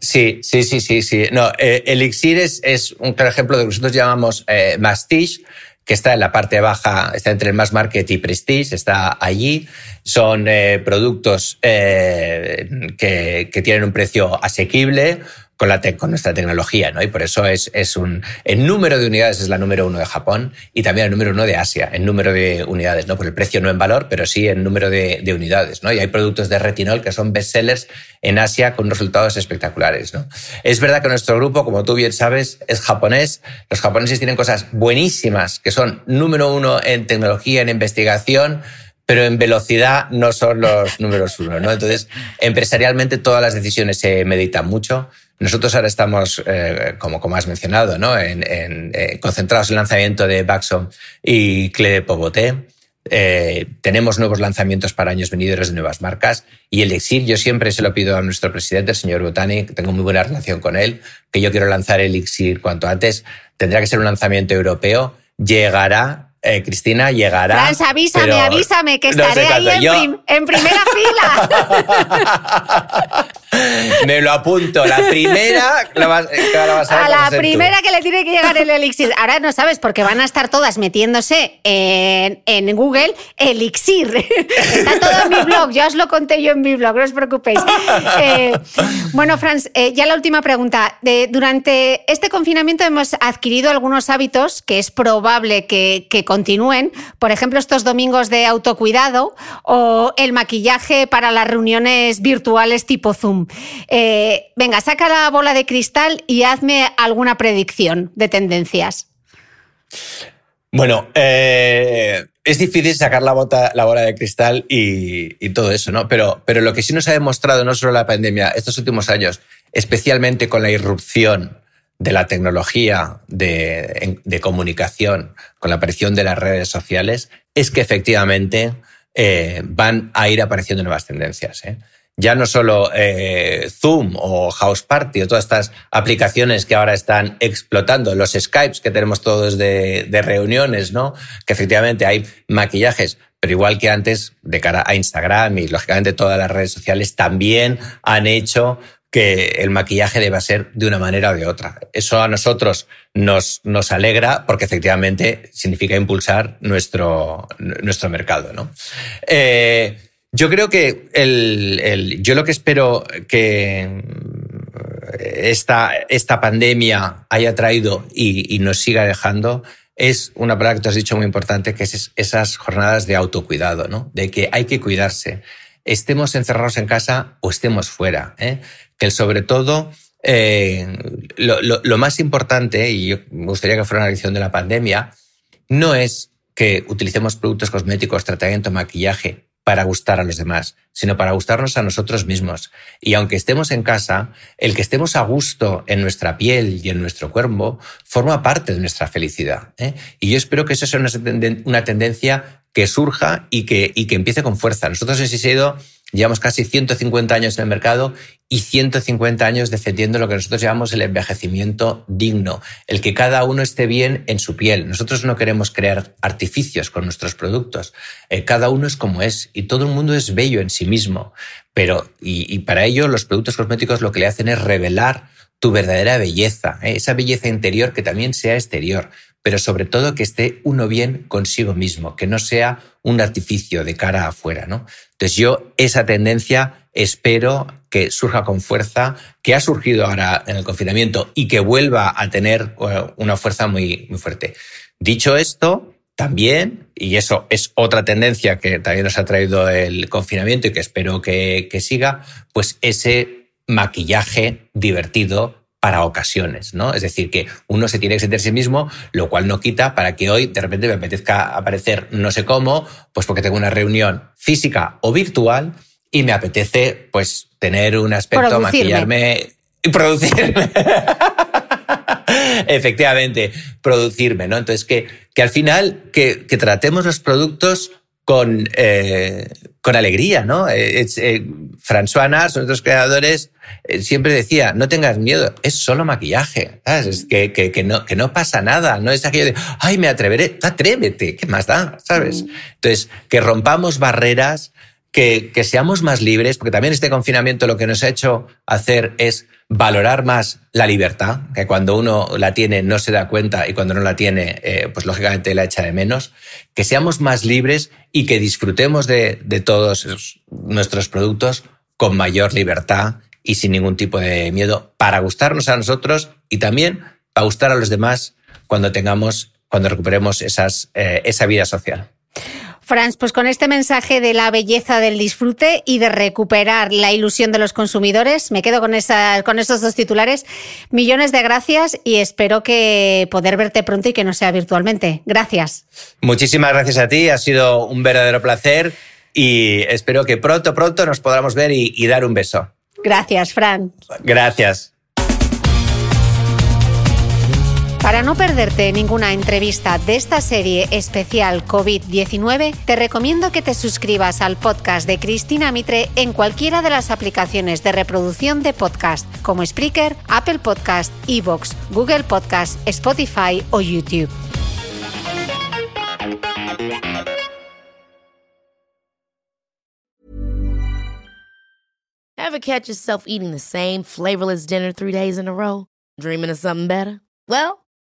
Sí, sí, sí, sí, sí. No, eh, Elixir es, es, un claro ejemplo de lo que nosotros llamamos eh, Mastige, que está en la parte baja, está entre el mass market y prestige, está allí. Son eh, productos que, que, tienen un precio asequible, con, la con nuestra tecnología, ¿no? Y por eso es, es un... En número de unidades es la número uno de Japón y también el número uno de Asia, en número de unidades, ¿no? Por el precio no en valor, pero sí en número de, de unidades, ¿no? Y hay productos de retinol que son bestsellers en Asia con resultados espectaculares, ¿no? Es verdad que nuestro grupo, como tú bien sabes, es japonés. Los japoneses tienen cosas buenísimas que son número uno en tecnología, en investigación, pero en velocidad no son los números uno, ¿no? Entonces, empresarialmente todas las decisiones se meditan mucho. Nosotros ahora estamos, eh, como, como has mencionado, ¿no? en, eh, concentrados en el lanzamiento de Baxom y Cle Poboté. Eh, tenemos nuevos lanzamientos para años venideros de nuevas marcas y el Elixir, yo siempre se lo pido a nuestro presidente, el señor Botani, tengo muy buena relación con él, que yo quiero lanzar el Elixir cuanto antes. Tendrá que ser un lanzamiento europeo. Llegará eh, Cristina llegará. Frans, avísame, avísame, que estaré ahí en, primera fila. Me lo apunto. La primera la vas, a, la primera que le tiene que llegar el elixir. Ahora no sabes, porque van a estar todas metiéndose en, en Google elixir. Está todo en mi blog. Ya os lo conté yo en mi blog, no os preocupéis. Eh, bueno, Franz, eh, ya la última pregunta. durante este confinamiento hemos adquirido algunos hábitos que es probable que, que continúen, por ejemplo, estos domingos de autocuidado o el maquillaje para las reuniones virtuales tipo Zoom. Eh, venga, saca la bola de cristal y hazme alguna predicción de tendencias. Bueno, eh, es difícil sacar la, bota, la bola de cristal y, todo eso, ¿no? Pero, pero lo que sí nos ha demostrado, no solo la pandemia, estos últimos años, especialmente con la irrupción de la tecnología de, comunicación, con la aparición de las redes sociales, es que efectivamente eh, van a ir apareciendo nuevas tendencias. ¿eh? ya no solo eh, Zoom o House Party o todas estas aplicaciones que ahora están explotando, los Skypes que tenemos todos de, reuniones, ¿no? Que efectivamente hay maquillajes, pero igual que antes, de cara a Instagram y lógicamente todas las redes sociales también han hecho que el maquillaje deba ser de una manera o de otra. Eso a nosotros nos, nos alegra porque efectivamente significa impulsar nuestro, nuestro mercado. ¿no? Eh, yo creo que el, yo lo que espero que esta, esta pandemia haya traído y, nos siga dejando es una palabra que tú has dicho muy importante, que es esas jornadas de autocuidado, ¿no? De que hay que cuidarse. Estemos encerrados en casa o estemos fuera. ¿eh? Que sobre todo eh, lo, más importante, y yo me gustaría que fuera una lección de la pandemia, no es que utilicemos productos cosméticos, tratamiento, maquillaje para gustar a los demás, sino para gustarnos a nosotros mismos. Y aunque estemos en casa, el que estemos a gusto en nuestra piel y en nuestro cuerpo forma parte de nuestra felicidad. ¿eh? Y yo espero que eso sea una, tendencia que surja y que, y que empiece con fuerza. Nosotros en Siseido Llevamos casi 150 años en el mercado y 150 años defendiendo lo que nosotros llamamos el envejecimiento digno, el que cada uno esté bien en su piel. Nosotros no queremos crear artificios con nuestros productos. Eh, cada uno es como es y todo el mundo es bello en sí mismo. Pero, y, para ello, los productos cosméticos lo que le hacen es revelar tu verdadera belleza, ¿eh? esa belleza interior que también sea exterior pero sobre todo que esté uno bien consigo mismo, que no sea un artificio de cara afuera, ¿no? Entonces yo esa tendencia espero que surja con fuerza, que ha surgido ahora en el confinamiento y que vuelva a tener eh, una fuerza muy, muy fuerte. Dicho esto, también, y eso es otra tendencia que también nos ha traído el confinamiento y que espero que, que siga, pues ese maquillaje divertido para ocasiones, ¿no? Es decir, que uno se tiene que sentir a sí mismo, lo cual no quita para que hoy de repente me apetezca aparecer no sé cómo, pues porque tengo una reunión física o virtual y me apetece pues tener un aspecto, maquillarme y producirme. Efectivamente, producirme, ¿no? Entonces, que, que al final, que, que tratemos los productos con, eh, con alegría, ¿no? Eh, eh, François Nars, otros creadores, siempre decía, no tengas miedo, es solo maquillaje, ¿sabes? Es que, que, que, no, que no pasa nada, no es aquello de, ay, me atreveré, atrévete, ¿qué más da? ¿Sabes? Mm. Entonces, que rompamos barreras, que, seamos más libres, porque también este confinamiento lo que nos ha hecho hacer es valorar más la libertad, que cuando uno la tiene no se da cuenta y cuando no la tiene, eh, pues lógicamente la echa de menos, que seamos más libres y que disfrutemos de, de todos nuestros productos con mayor libertad y sin ningún tipo de miedo para gustarnos a nosotros y también para gustar a los demás cuando tengamos, cuando recuperemos esas, eh, esa vida social. Franz, pues con este mensaje de la belleza del disfrute y de recuperar la ilusión de los consumidores, me quedo con, con estos dos titulares. Millones de gracias y espero que poder verte pronto y que no sea virtualmente. Gracias. Muchísimas gracias a ti, ha sido un verdadero placer y espero que pronto, pronto nos podamos ver y, y dar un beso. Gracias, Fran. Gracias. Para no perderte ninguna entrevista de esta serie especial COVID-19, te recomiendo que te suscribas al podcast de Cristina Mitre en cualquiera de las aplicaciones de reproducción de podcast, como Spreaker, Apple Podcast, Evox, Google Podcast, Spotify o YouTube. Ever catch yourself eating the same flavorless dinner three days in a row? Dreaming of something better? Well,